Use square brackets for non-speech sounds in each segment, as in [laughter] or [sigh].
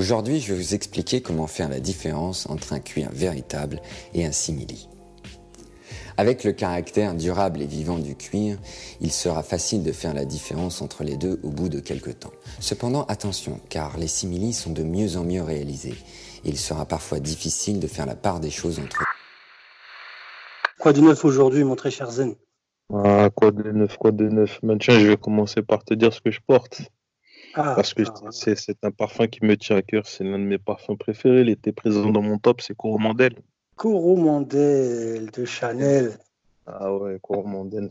Aujourd'hui, je vais vous expliquer comment faire la différence entre un cuir véritable et un simili. Avec le caractère durable et vivant du cuir, il sera facile de faire la différence entre les deux au bout de quelques temps. Cependant, attention, car les simili sont de mieux en mieux réalisés. Il sera parfois difficile de faire la part des choses entre eux. Quoi de neuf aujourd'hui, mon très cher Zen? Ah, quoi de neuf, quoi de neuf? Maintenant, je vais commencer par te dire ce que je porte. Ah, Parce que ah, c'est un parfum qui me tient à cœur. C'est l'un de mes parfums préférés. Il était présent dans mon top. C'est Coromandel. Coromandel de Chanel. Ah ouais, Coromandel.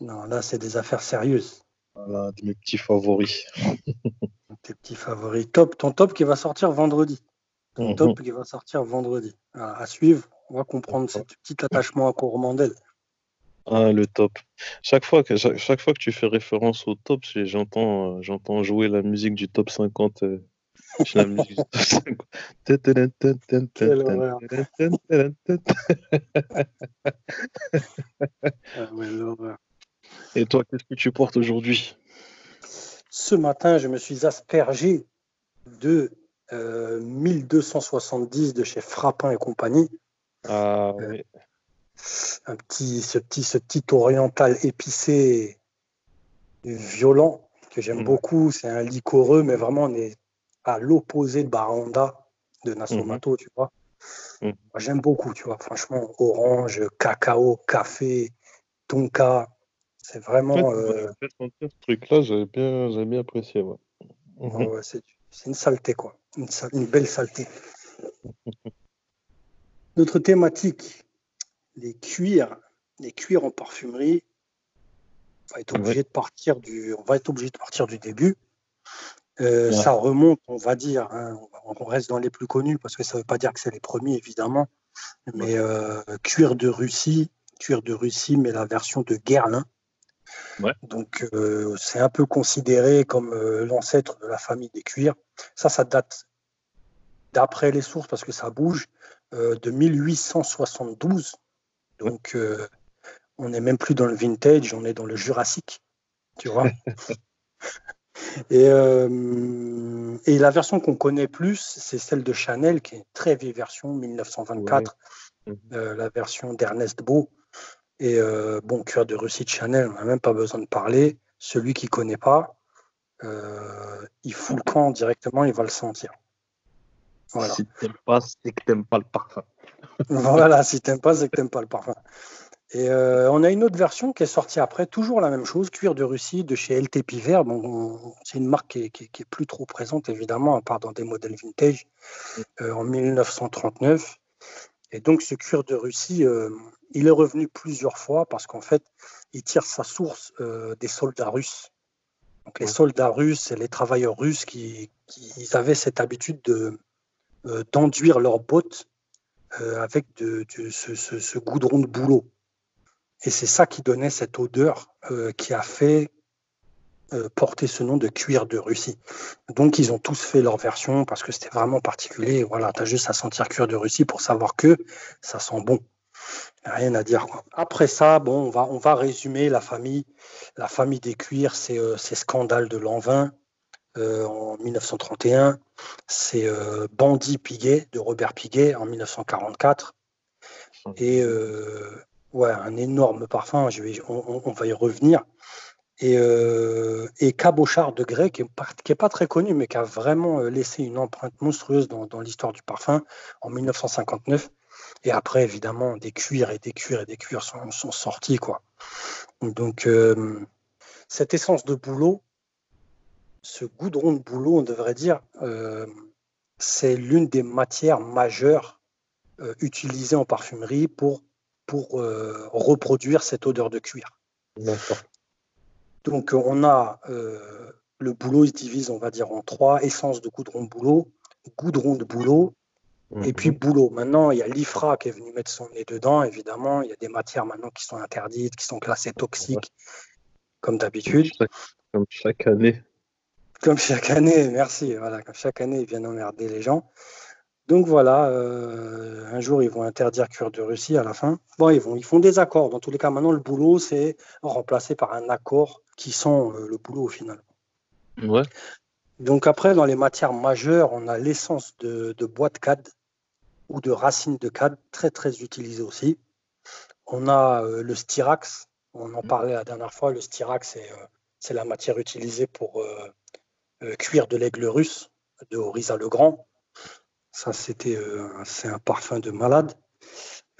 Non, là, c'est des affaires sérieuses. Voilà, de mes petits favoris. [laughs] Tes petits favoris. Top, ton top qui va sortir vendredi. Ton Mhm. top qui va sortir vendredi. Voilà, à suivre, on va comprendre ce petit attachement à Coromandel. Ah, le top. Chaque fois que, chaque, chaque fois que tu fais référence au top, j'entends euh, j'entends jouer la musique du top 50. euh, j'ai la musique du top 50. Quelle horreur. Ah ouais, l'horreur. Et toi, qu'est-ce que tu portes aujourd'hui? Ce matin, je me suis aspergé de euh, 1270 de chez Frappin et compagnie. Ah Euh, oui. Un petit, ce, petit, ce petit oriental épicé violent que j'aime Mhm. beaucoup. C'est un liquoreux, mais vraiment, on est à l'opposé de Baranda, de Nasomato, tu vois. Moi, J'aime beaucoup, tu vois. Franchement, orange, cacao, café, tonka. C'est vraiment. En euh, fait, en fait, sentir ce truc-là, j'avais bien, j'avais bien apprécié. Ouais. Mhm. Ouais, ouais, c'est une saleté, quoi. Une belle saleté. [laughs] Notre thématique, les cuirs, les cuirs en parfumerie. On va être obligé de partir du, on va être obligé de partir du début. Euh, Ouais. Ça remonte, on va dire, hein, on reste dans les plus connus parce que ça ne veut pas dire que c'est les premiers, évidemment. Mais euh, cuir de Russie, cuir de Russie, mais la version de Guerlain. Ouais. Donc euh, c'est un peu considéré comme l'ancêtre de la famille des cuirs. Ça, ça date d'après les sources parce que ça bouge de 1872. Donc euh, on n'est même plus dans le vintage, on est dans le jurassique, tu vois. [laughs] [laughs] et, euh, et la version qu'on connaît plus, c'est celle de Chanel, qui est une très vieille version, 1924, Mhm. euh, la version d'Ernest Beau. Et bon, cuir de Russie de Chanel, on n'a même pas besoin de parler. Celui qui ne connaît pas, il fout le camp directement, il va le sentir. Voilà. Si t'aimes pas, c'est que t'aimes pas le parfum. [laughs] voilà, si t'aimes pas, c'est que t'aimes pas le parfum. Et euh, on a une autre version qui est sortie après, toujours la même chose, cuir de Russie de chez LT Piver. Bon, on- c'est une marque qui est, qui est- qui est plus trop présente, évidemment, à part dans des modèles vintage, euh, en 1939. Et donc, ce cuir de Russie, euh, il est revenu plusieurs fois parce qu'en fait, il tire sa source des soldats russes. Donc, les Ouais. soldats russes et les travailleurs russes qui, qui ils avaient cette habitude de, d'enduire leurs bottes euh, avec de, de- ce, ce- ce goudron de bouleau. Et c'est ça qui donnait cette odeur euh, qui a fait euh, porter ce nom de cuir de Russie. Donc ils ont tous fait leur version parce que c'était vraiment particulier. Voilà, tu as juste à sentir cuir de Russie pour savoir que ça sent bon. Rien à dire. quoi. Après ça, bon, on va, on va résumer la famille. La famille des cuirs, c'est euh, c'est Scandale de Lanvin euh, en 1931. C'est euh, Bandit Piguet de Robert Piguet en 1944. Et euh, ouais, un énorme parfum, on, va y revenir. Et, euh, Cabochard de Grès, qui n'est pas, très connu, mais qui a vraiment laissé une empreinte monstrueuse dans, l'histoire du parfum en 1959. Et après, évidemment, des cuirs et des cuirs et des cuirs sont, sont sortis. Quoi. Donc, cette essence de bouleau, ce goudron de bouleau, on devrait dire, euh, c'est l'une des matières majeures euh, utilisées en parfumerie pour, pour euh, reproduire cette odeur de cuir. D'accord. Donc, on a le bouleau, il se divise, on va dire, en trois essence de goudron de bouleau, goudron de bouleau et puis bouleau. Maintenant, il y a l'IFRA qui est venu mettre son nez dedans, évidemment. Il y a des matières maintenant qui sont interdites, qui sont classées toxiques, comme d'habitude. Comme chaque année. Comme chaque année, merci. Voilà, comme chaque année, ils viennent emmerder les gens. Donc voilà, euh, un jour, ils vont interdire cuir de Russie à la fin. Bon, ils, vont, ils font des accords. Dans tous les cas, maintenant, le boulot, c'est remplacé par un accord qui sent euh, le boulot au final. Ouais. Donc après, dans les matières majeures, on a l'essence de, bois de cad ou de racine de cad, très très utilisée aussi. On a euh, le styrax, on en parlait la dernière fois, le styrax, c'est la matière utilisée pour cuire de l'aigle russe de Orisa le Grand. Ça, c'était c'est un parfum de malade.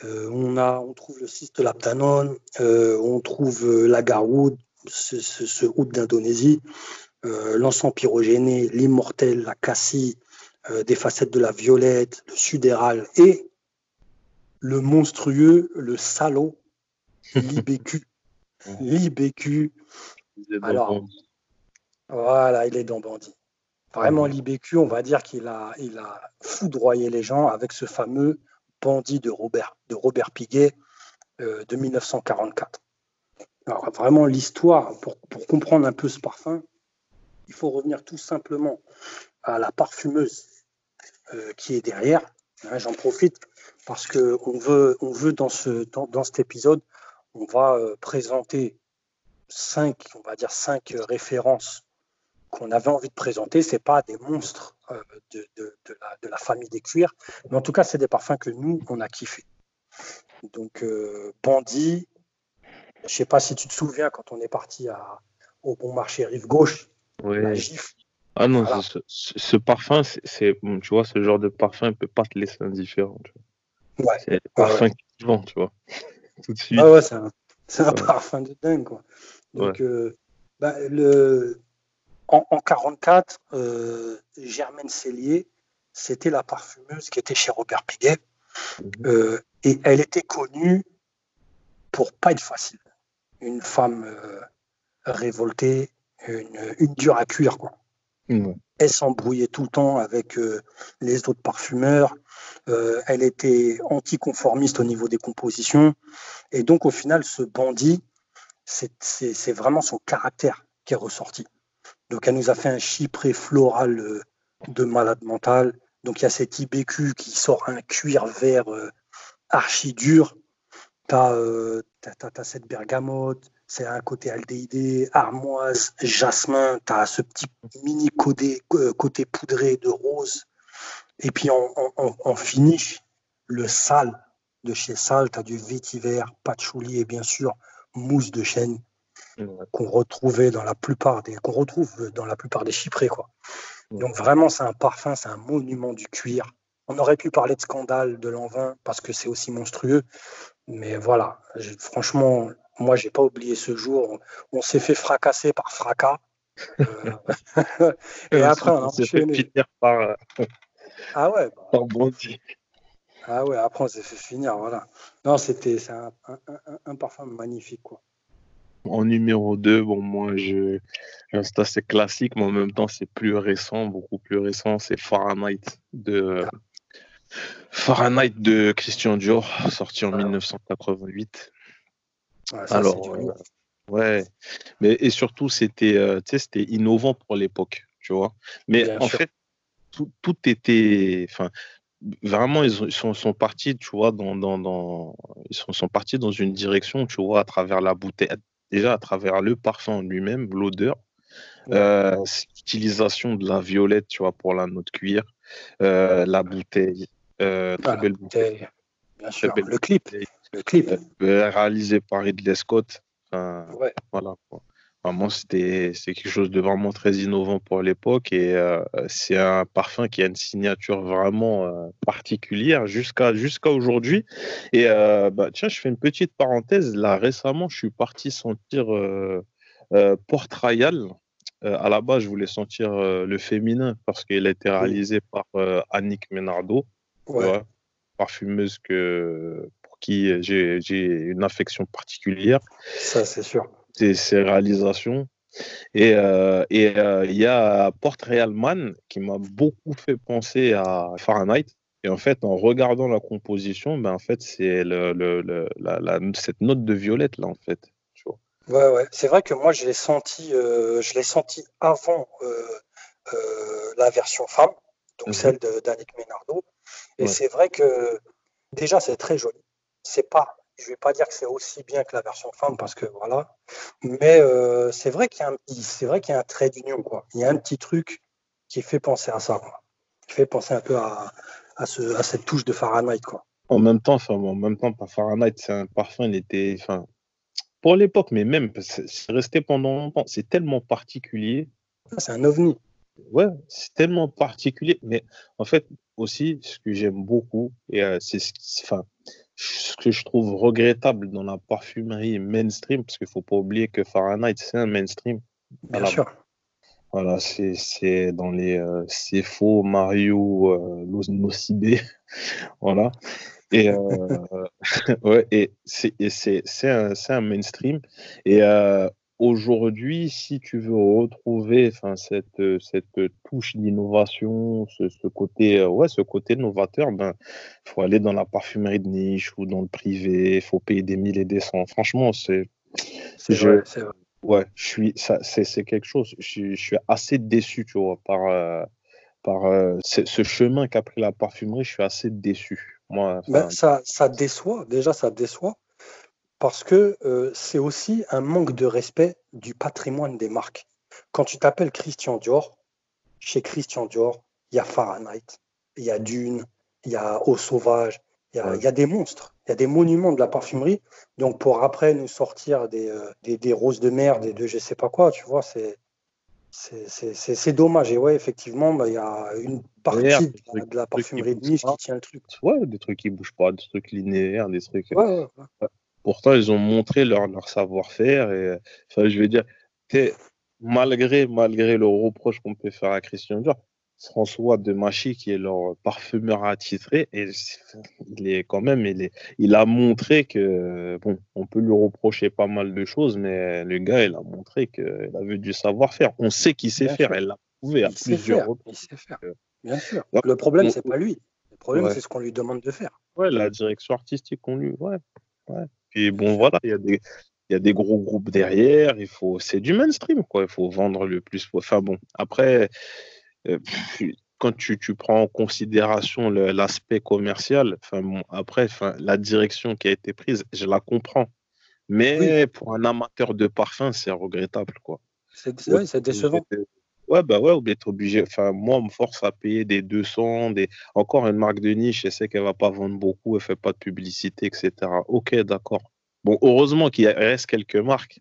Euh, on, a, on trouve le cyste de euh, on trouve euh, la garoude, ce, ce, oud d'Indonésie, l'encens pyrogéné, l'immortel, la cassie, des facettes de la violette, le sudéral et le monstrueux, le salaud, [laughs] l'IBQ. L'IBQ. Alors, voilà, il est dans Bandit. Vraiment, l'IBQ, on va dire qu'il a, il a foudroyé les gens avec ce fameux bandit de Robert, de Robert Piguet euh, de 1944. Alors vraiment l'histoire, pour, comprendre un peu ce parfum, il faut revenir tout simplement à la parfumeuse euh, qui est derrière. Hein, j'en profite parce que on veut, on veut dans, ce, dans, cet épisode, on va euh, présenter cinq, on va dire cinq références qu'on avait envie de présenter. C'est pas des monstres euh, de, la, famille des cuirs. Mais en tout cas, c'est des parfums que nous, on a kiffé. Donc, euh, Bandit, je sais pas si tu te souviens quand on est parti à, au bon marché rive gauche, la gifle. Ah non, ce, parfum, c'est, tu vois, ce genre de parfum ne peut pas te laisser indifférent. Ouais. C'est un parfum qui vend, tu vois. [laughs] Tout de suite. Ah ouais, c'est un, parfum de dingue, quoi. Donc, euh, bah, le, en, 1944, euh, Germaine Cellier, c'était la parfumeuse qui était chez Robert Piguet. Mhm. Euh, et elle était connue pour pas être facile. Une femme euh, révoltée, une, dure à cuire. Quoi. Elle s'embrouillait tout le temps avec les autres parfumeurs. elle était anticonformiste au niveau des compositions. Et donc, au final, ce bandit, c'est vraiment son caractère qui est ressorti. Donc, elle nous a fait un chypré floral euh, de malade mental. Donc, il y a cet IBQ qui sort un cuir vert euh, archi dur. Tu as, euh, cette bergamote, c'est un côté aldéhyde, armoise, jasmin. Tu as ce petit mini côté, côté poudré de rose. Et puis, en, finish, le sale de chez Sal, tu du vétiver, patchouli et bien sûr mousse de chêne qu'on retrouvait dans la plupart des qu'on retrouve dans la plupart des chyprés quoi. Donc vraiment c'est un parfum, c'est un monument du cuir. On aurait pu parler de scandale de l'an 20 parce que c'est aussi monstrueux, mais voilà, franchement, moi j'ai pas oublié ce jour. On, s'est fait fracasser par fracas. Euh, [laughs] et après on, s'est fait finir par euh, [laughs] ah ouais, bah. par bondi. Ah ouais, après on s'est fait finir, voilà. Non, c'était un, un, un, parfum magnifique quoi. En numéro 2, bon, moi, je, c'est assez classique, mais en même temps, c'est plus récent, beaucoup plus récent. C'est Fahrenheit de, Fahrenheit de Christian Dior, sorti en 1988. Alors, euh, ouais, mais et surtout, c'était, euh, c'était innovant pour l'époque, tu vois. Mais en fait, tout, tout était, enfin, vraiment ils, sont, sont, partis tu vois dans, dans, dans ils sont, sont, partis dans une direction tu vois à travers la bouteille déjà à travers le parfum lui-même, l'odeur, euh, l'utilisation de la violette, tu vois, pour la note cuir, euh, la bouteille, euh, très belle bouteille. Bien sûr, le clip, le clip. réalisé par Ridley Scott. Voilà. Vraiment, c'était quelque chose de vraiment très innovant pour l'époque et euh, c'est un parfum qui a une signature vraiment euh, particulière jusqu'à jusqu'à aujourd'hui. Et euh, bah, tiens, je fais une petite parenthèse. Là, récemment, je suis parti sentir Port Royal. à la base, je voulais sentir le féminin parce qu'il a été réalisé par Annick Menardo, parfumeuse que, pour qui j'ai une affection particulière. Ça, c'est sûr ses, réalisations. Et euh, euh, il y a Portrait Man qui m'a beaucoup fait penser à Fahrenheit. Et en fait, en regardant la composition, ben en fait, c'est le, le, la, cette note de violette là, en fait. Tu vois. Ouais, ouais. C'est vrai que moi, je l'ai senti, euh, je l'ai senti avant la version femme, donc mhm. celle d'Annick Ménardo. Et c'est vrai que déjà, c'est très joli. C'est pas je ne vais pas dire que c'est aussi bien que la version femme parce que voilà. Mais euh, c'est vrai qu'il y a un a un trait d'union quoi. Il y a un petit truc qui fait penser à ça, quoi. Qui fait penser un peu à, à, ce, à cette touche de Fahrenheit, quoi. En même temps, enfin, en même temps, pas Fahrenheit, c'est un parfum, il était, enfin, pour l'époque, mais même, c'est resté pendant longtemps. C'est tellement particulier. Ah, c'est un ovni. Ouais, c'est tellement particulier. Mais en fait, aussi, ce que j'aime beaucoup, et euh, c'est ce, enfin, ce que je trouve regrettable dans la parfumerie mainstream, parce qu'il ne faut pas oublier que Fahrenheit, c'est un mainstream. Bien sûr. Voilà, c'est dans les euh, c'est faux Mario euh, Nocibé. [laughs] voilà. Et, euh, [laughs] ouais, et c'est un, un, mainstream. Et euh, aujourd'hui, si tu veux retrouver cette, cette touche d'innovation, ce, ce, côté, euh, ouais, ce côté novateur, ben, il faut aller dans la parfumerie de niche ou dans le privé, il faut payer des mille et des cents. Franchement, c'est. Je, ouais, je suis, ça, c'est quelque chose. Je, je, suis assez déçu, tu vois, par, euh, par euh, ce chemin qu'a pris la parfumerie. Je suis assez déçu. Moi, ben, ça, ça déçoit. Déjà, ça déçoit parce que euh, c'est aussi un manque de respect du patrimoine des marques. Quand tu t'appelles Christian Dior, chez Christian Dior, il y a Fahrenheit, il y a Dune, il y a Eau Sauvage, il y, a, des monstres, il y a des monuments de la parfumerie. Donc pour après nous sortir des, euh, des, roses de mer, des de je sais pas quoi, tu vois, c'est c'est dommage. Et ouais, effectivement, bah, il y a une partie de, la parfumerie de niche qui tient le truc. Ouais, des trucs qui bougent pas, des trucs linéaires, des trucs. Ouais, ouais, Pourtant, ils ont montré leur, leur savoir-faire. Et, enfin, je veux dire, malgré, malgré le reproche qu'on peut faire à Christian Dior, François de Machy, qui est leur parfumeur attitré, et il est quand même, il, est, il a montré que, bon, on peut lui reprocher pas mal de choses, mais le gars, il a montré qu'il avait du savoir-faire. On sait qu'il sait faire, elle l'a prouvé à plusieurs reprises. Il sait faire, bien sûr. le problème, c'est pas lui. Le problème, c'est ce qu'on lui demande de faire. Ouais, la direction artistique qu'on lui. Ouais, ouais. Puis bon, voilà, il y a des. Il y a des gros groupes derrière, il faut, c'est du mainstream, quoi. Il faut vendre le plus. Enfin bon, après, euh, quand tu, tu, prends en considération l'aspect commercial, enfin bon, après, enfin, la direction qui a été prise, je la comprends. Mais pour un amateur de parfum, c'est regrettable, quoi. C'est décevant. Ouais, bah ouais, on être obligé. Enfin, moi, on me force à payer des 200, des... encore une marque de niche, je sais qu'elle va pas vendre beaucoup, elle fait pas de publicité, etc. Ok, d'accord. Bon, heureusement qu'il reste quelques marques.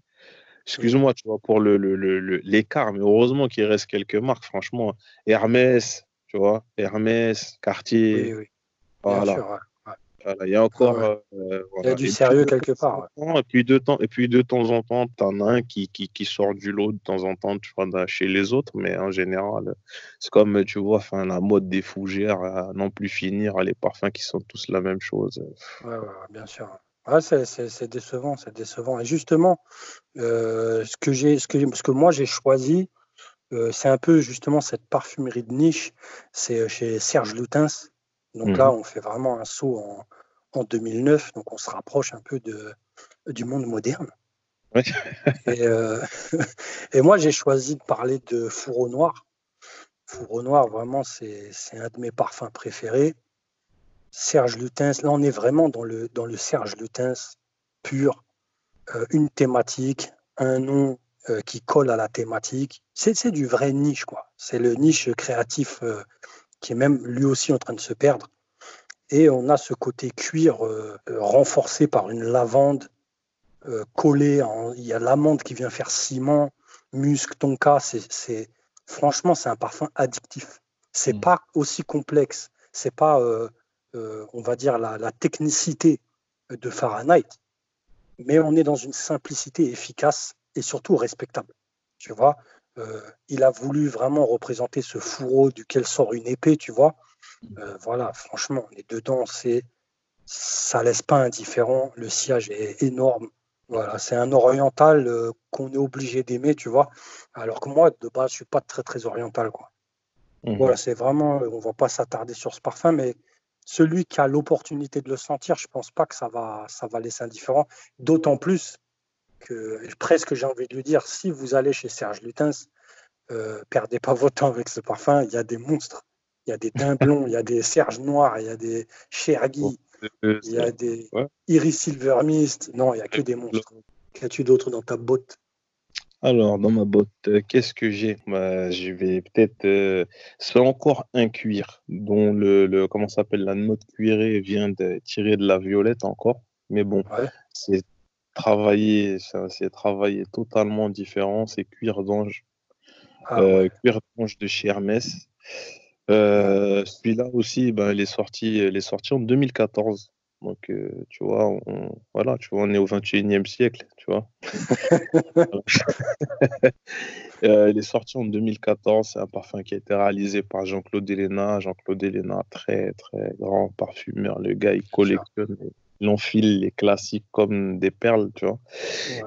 Excuse-moi, tu vois, pour l'écart, le, le, mais heureusement qu'il reste quelques marques, franchement. Hermès, tu vois, Hermès, Cartier. Oui, oui. Voilà. sûr, il y a encore. Euh, il y a du sérieux quelque part. Et puis, de temps, et puis de temps en temps, tu en as un qui, qui, qui, sort du lot de temps en temps tu vois, chez les autres, mais en général, c'est comme tu vois, enfin, la mode des fougères à non plus finir, les parfums qui sont tous la même chose. Ouais, bien sûr. C'est décevant, c'est décevant. Et justement, euh, ce, que ce, que, ce que moi j'ai choisi, euh, c'est un peu justement cette parfumerie de niche, c'est chez Serge Lutens. Donc là, mmh on fait vraiment un saut en, en 2009, donc on se rapproche un peu de, du monde moderne. [laughs] Euh, [laughs] et, moi, j'ai choisi de parler de Fourreau Noir. Fourreau Noir, vraiment, c'est un de mes parfums préférés. Serge Lutens, là, on est vraiment dans le, dans le Serge Lutens pur. Euh, une thématique, un nom euh, qui colle à la thématique. C'est du vrai niche, quoi. C'est le niche créatif qui est même lui aussi en train de se perdre. Et on a ce côté cuir euh, euh, renforcé par une lavande euh, collée. il y a l'amande qui vient faire ciment, musc, tonka. C'est, franchement, c'est un parfum addictif. C'est n'est mm. pas aussi complexe. C'est pas, on va dire, la, la, technicité de Fahrenheit, mais on est dans une simplicité efficace et surtout respectable. Tu vois, il a voulu vraiment représenter ce fourreau duquel sort une épée, tu vois. Euh, voilà, franchement, les dedans, c'est ça laisse pas indifférent. Le sillage est énorme. Voilà, c'est un oriental euh, qu'on est obligé d'aimer, tu vois. Alors que moi, de base, je suis pas très très oriental, quoi. Mhm. Voilà, c'est vraiment, on va pas s'attarder sur ce parfum, mais celui qui a l'opportunité de le sentir, je pense pas que ça va, ça va laisser indifférent. D'autant plus que presque j'ai envie de lui dire, si vous allez chez Serge Lutens, euh, perdez pas votre temps avec ce parfum. Il y a des monstres il y a des Dimblons, il y a des Serge Noirs, il y a des Chergui, il y a des Iris Silver Mist. Non, il n'y a que des monstres. Qu'as-tu d'autre dans ta botte? Alors, dans ma botte, euh, qu'est-ce que j'ai? Bah, Je vais peut-être. euh, c'est encore un cuir dont le, le comment s'appelle la note cuirée vient de tirer de la violette encore. Mais bon, Ouais. c'est travaillé, c'est travaillé totalement différent. C'est cuir d'ange, Ah euh, ouais. cuir d'ange de chez Hermès. Euh, celui-là aussi, ben, il est sorti, il est sorti en 2014. Donc, euh, tu vois, on, voilà, tu vois, on est au 21e siècle, tu vois. [laughs] Euh, il est sorti en 2014. C'est un parfum qui a été réalisé par Jean-Claude Elena. Jean-Claude Elena, très, très grand parfumeur. Le gars, il collectionne, il enfile les classiques comme des perles, tu vois.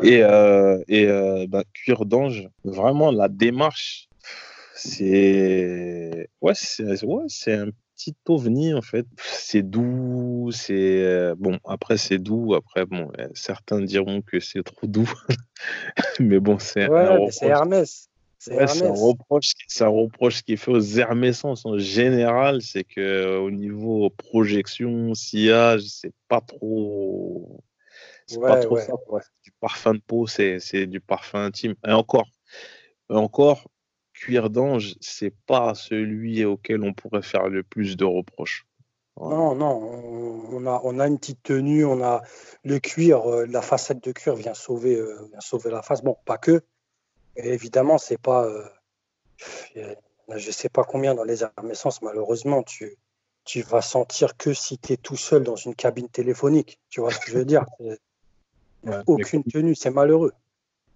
Ouais. Et, euh, et bah, Cuir d'Ange, vraiment, la démarche, c'est. Ouais, c'est ouais, c'est un petit ovni, en fait. C'est doux, c'est. euh, Bon, après, c'est doux. Après, bon, euh, certains diront que c'est trop doux. [laughs] Mais bon, c'est Ouais. Hermès. C'est Ouais, un Hermès. reproche, un reproche qui est fait aux Hermescences en général, c'est que euh, au niveau projection, sillage, c'est pas trop, c'est pas trop ouais. ça. Du parfum de peau, c'est du parfum intime. Et encore, et encore, cuir d'ange, c'est pas celui auquel on pourrait faire le plus de reproches. Voilà. Non, non, on, a, on a une petite tenue, on a le cuir, euh, la facette de cuir vient sauver, euh, vient sauver la face. Bon, pas que. Et évidemment, c'est pas. euh, je sais pas combien dans les Hermescences, malheureusement, tu, tu vas sentir que si tu es tout seul dans une cabine téléphonique. Tu vois ce que je veux dire? [laughs] Ouais, Aucune tenue, c'est malheureux.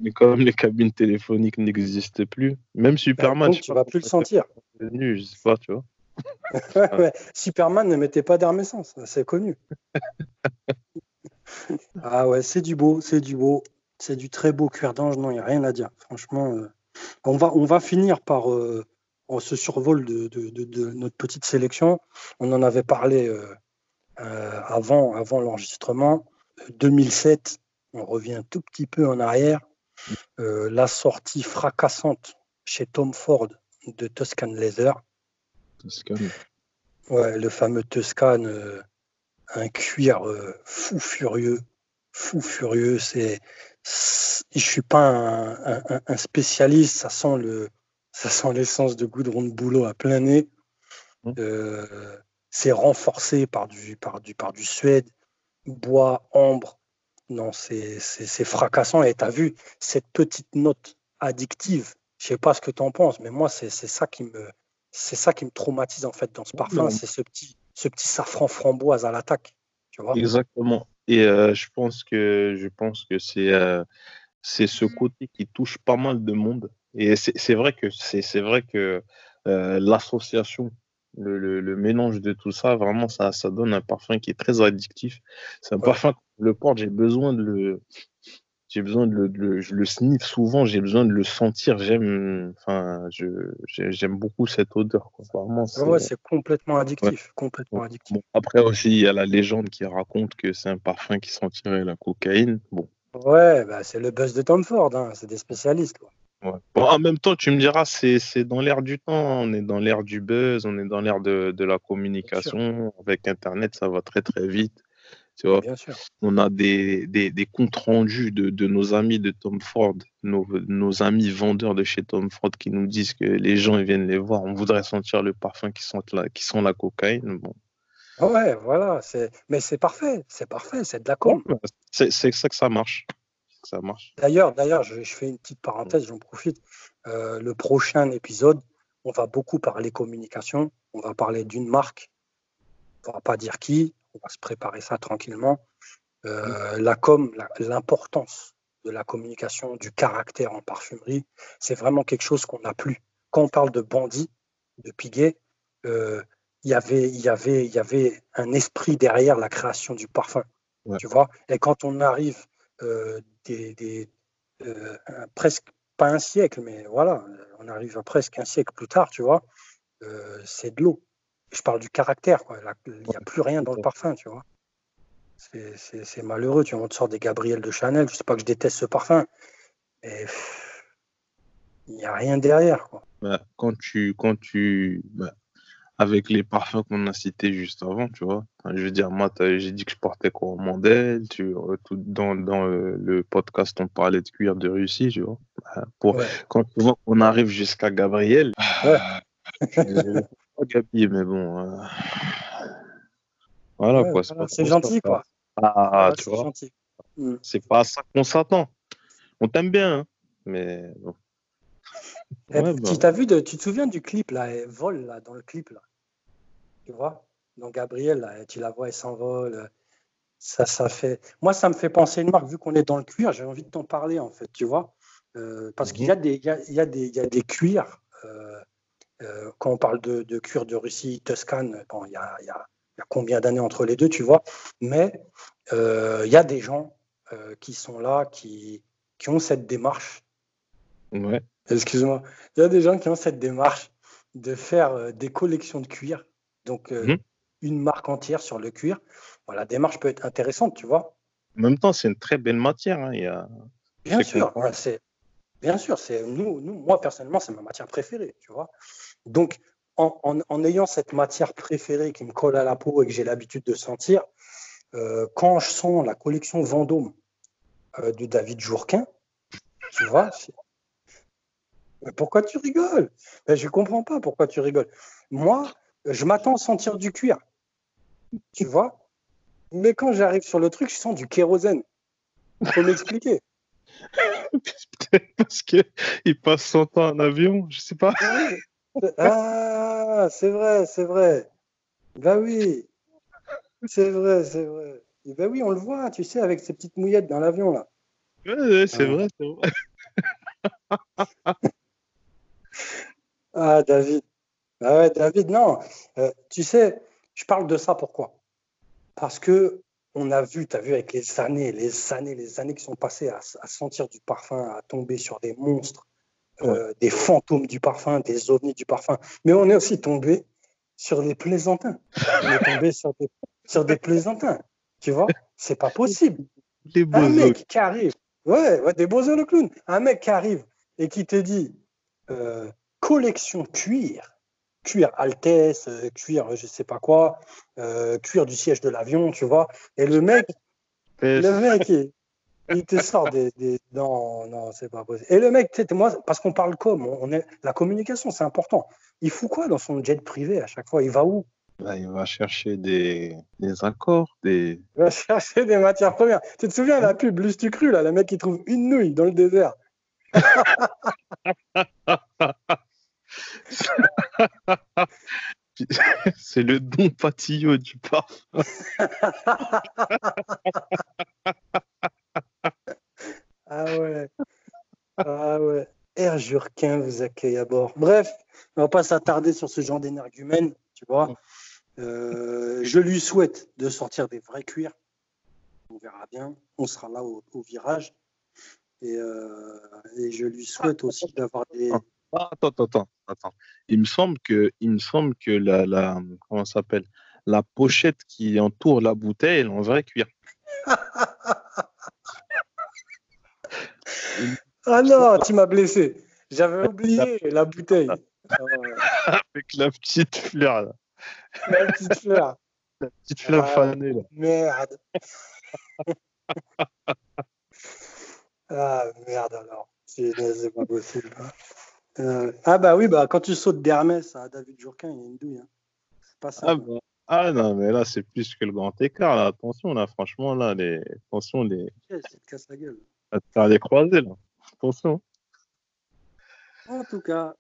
Mais comme les cabines téléphoniques n'existent plus, même Superman, tu pas vas plus le sentir. je sais pas, tu vois. [laughs] Ouais. Superman ne mettait pas d'Hermescence, c'est connu. [laughs] Ah ouais, c'est du beau, c'est du beau, c'est du très beau cuir d'ange, non, il n'y a rien à dire. Franchement, euh, on va, on va finir par euh, ce survol de, de- de- de notre petite sélection. On en avait parlé euh, avant, avant l'enregistrement. 2007, on revient un tout petit peu en arrière. Euh, la sortie fracassante chez Tom Ford de Tuscan Leather. Toscane. Ouais, le fameux Tuscan, euh, un cuir euh, fou furieux, fou furieux. C'est, je suis pas un, un- un spécialiste. Ça sent le, ça sent l'essence de goudron de boulot à plein nez. Mm. Euh, c'est renforcé par du, par du, par du suède, bois, ambre. Non, c'est, fracassant. Et tu as vu cette petite note addictive. Je sais pas ce que tu en penses, mais moi, c'est, ça qui me, c'est ça qui me traumatise en fait dans ce parfum, c'est ce petit, ce petit safran framboise à l'attaque. Exactement. Et euh, je pense que je pense que c'est euh, c'est ce côté qui touche pas mal de monde. Et c'est vrai que c'est vrai que euh, l'association, le, le, le mélange de tout ça, vraiment ça ça donne un parfum qui est très addictif. C'est un Ouais. parfum le porte, j'ai besoin de le j'ai besoin de le, de le- je le sniff souvent, j'ai besoin de le sentir. J'aime enfin j'aime beaucoup cette odeur quoi. Vraiment Ouais, c'est ouais, c'est complètement addictif, complètement addictif. Bon, après aussi, il y a la légende qui raconte que c'est un parfum qui sentirait la cocaïne. Bon, Ouais, bah, c'est le buzz de Tom Ford, hein, c'est des spécialistes. quoi. ouais. Bon, en même temps, tu me diras, c'est c'est dans l'air du temps. On est dans l'ère du buzz, on est dans l'ère de, de la communication. Avec Internet, ça va très très vite. Tu vois, Bien sûr. on a des, des, des comptes rendus de, de nos amis de Tom Ford, nos, nos amis vendeurs de chez Tom Ford qui nous disent que les gens ils viennent les voir. On voudrait sentir le parfum qui sent la, qui sent la cocaïne. Bon, Ouais, voilà, c'est... mais c'est parfait, c'est parfait, c'est de la com. Ouais, c'est ça que ça marche. C'est que ça marche. D'ailleurs, d'ailleurs, je, je fais une petite parenthèse, j'en profite. Euh, le prochain épisode, on va beaucoup parler communication, on va parler d'une marque, on va pas dire qui, on va se préparer ça tranquillement. Euh, la com, l'importance de la communication, du caractère en parfumerie, c'est vraiment quelque chose qu'on n'a plus. Quand on parle de bandit, de piguet, euh, il y avait, il y avait, y avait un esprit derrière la création du parfum. Ouais. Tu vois Et quand on arrive euh, des, des, euh, un- presque pas un siècle, mais voilà, on arrive à presque un siècle plus tard, tu vois, c'est de l'eau. Je parle du caractère, quoi. Il n'y a plus rien dans le parfum, tu vois. C'est- malheureux, tu vois, on te sort des Gabriel de Chanel, je sais pas que je déteste ce parfum, mais il n'y a rien derrière, quoi. Bah, quand tu, quand tu, bah, avec les parfums qu'on a cités juste avant, tu vois. je veux dire, moi, j'ai dit que je portais quoi Mandel, tu tout, dans, dans le podcast, on parlait de cuir de Russie, tu vois. Bah, pour, Quand tu vois qu'on arrive jusqu'à Gabriel, ouais. [laughs] pas Gabi, mais bon. Euh, voilà, quoi. C'est gentil, quoi. Ah, tu vois. Mm. C'est pas à ça qu'on s'attend. On t'aime bien, hein, mais bon. Eh, bah. tu, vu de, tu te souviens du clip, là, elle vole, là, dans le clip, là Tu vois? Donc, Gabriel, là, tu la vois, elle s'envole. Ça, ça fait... Moi, ça me fait penser une marque, vu qu'on est dans le cuir, j'ai envie de t'en parler, en fait, tu vois? Euh, Parce qu'il y, a des, il y, a, il y, a des, il y a des cuirs, euh, euh, quand on parle de, de cuir de Russie, Toscane, bon, il y a, il y a il y a combien d'années entre les deux, tu vois. Mais il y a des gens qui sont là, qui, qui ont cette démarche. Ouais. Excuse-moi. Il y a des gens qui ont cette démarche de faire euh, des collections de cuir, donc euh, mhm. une marque entière sur le cuir. la démarche peut être intéressante, tu vois. En même temps, c'est une très belle matière. Hein. Il y a... Bien sûr, c'est bien sûr. C'est nous, nous, moi personnellement, c'est ma matière préférée, tu vois. Donc, en, en, ayant cette matière préférée qui me colle à la peau et que j'ai l'habitude de sentir, euh, quand je sens la collection Vendôme de David Jourquin, tu vois, pourquoi tu rigoles? Ben, Je ne comprends pas pourquoi tu rigoles. Moi, je m'attends à sentir du cuir. Tu vois Mais quand j'arrive sur le truc, je sens du kérosène. Il faut m'expliquer. [laughs] Peut-être parce qu'il passe son temps en avion, je sais pas. Ah, c'est vrai, c'est vrai. Ben oui. C'est vrai, c'est vrai. ben oui, on le voit, tu sais, avec ces petites mouillettes dans l'avion, là. Ouais, c'est vrai, c'est vrai. [laughs] Ah, David. Ah ouais, David, non. Euh, tu sais, je parle de ça pourquoi? Parce que on a vu, tu as vu avec les années, les années, les années qui sont passées à, sentir du parfum, à tomber sur des monstres, euh, des fantômes du parfum, des ovnis du parfum. Mais on est aussi tombé sur des plaisantins. On est tombé sur des, sur des plaisantins. Tu vois C'est pas possible. Un mec qui arrive, ouais, ouais des beaux le clown. Un mec qui arrive et qui te dit euh, collection cuir, cuir Altesse, euh, cuir je sais pas quoi, cuir du siège de l'avion, tu vois. Et le mec, le mec, il, te sort des, Non, non, c'est pas possible. Et le mec, moi, parce qu'on parle comme, on est... la communication, c'est important. Il fout quoi dans son jet privé à chaque fois? Il va où? Bah, il va chercher des, des accords, des. Il va chercher des matières premières. Tu te souviens la pub tu cru là, le mec qui trouve une nouille dans le désert. [laughs] C'est le don patillot du parfum. [laughs] ah ouais. Ah Air Jurquin vous accueille à bord. Bref, on va pas s'attarder sur ce genre d'énergumène, tu vois. Euh, je lui souhaite de sortir des vrais cuirs. On verra bien. On sera là au, virage. Et, euh, et, je lui souhaite aussi d'avoir des, ah, attends, attends, attends. Il me semble que, il me semble que la, la comment s'appelle, la pochette qui entoure la bouteille, elle est en vrai cuir. [laughs] ah non, tu m'as blessé. J'avais oublié la bouteille. [laughs] Avec la petite fleur là. La petite fleur. La petite fleur ah, fanée là. Merde. [laughs] ah merde alors. C'est pas possible. Hein. Euh, ah bah oui, bah quand tu sautes d'Hermès à David Jourquin, il y a une douille. Hein. Pas ça, ah, bah, ah, non, mais là c'est plus que le grand écart. Là. Attention, là, franchement, là, les... attention, les. te casse la gueule. T'as les croisés, là. Attention. En tout cas,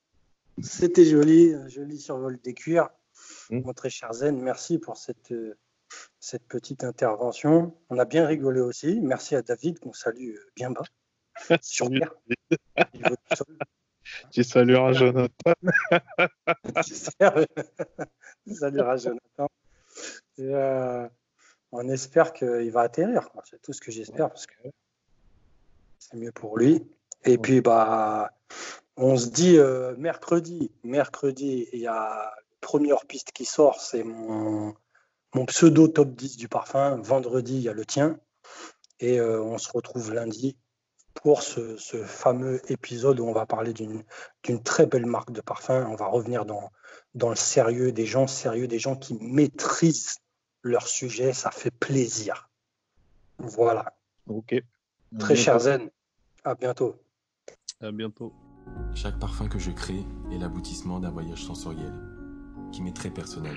c'était joli, joli survol des cuirs. Mmh. Mon très cher Zen, merci pour cette, euh, cette petite intervention. On a bien rigolé aussi. Merci à David qu'on salue euh, bien bas. Sur Terre. [laughs] Tu salueras Jonathan. tu salueras Jonathan. Euh, on espère qu'il va atterrir. C'est tout ce que j'espère parce que c'est mieux pour lui. Et puis, bah, on se dit euh, mercredi. Mercredi, il y a la première piste qui sort, c'est mon, mon pseudo top 10 du parfum. Vendredi, il y a le tien. Et euh, on se retrouve lundi pour ce, fameux épisode où on va parler d'une très belle marque de parfum. On va revenir dans, dans le sérieux des gens, sérieux des gens qui maîtrisent leur sujet. Ça fait plaisir. Voilà. Ok. Très cher Zen. À bientôt. À bientôt. Chaque parfum que je crée est l'aboutissement d'un voyage sensoriel qui m'est très personnel.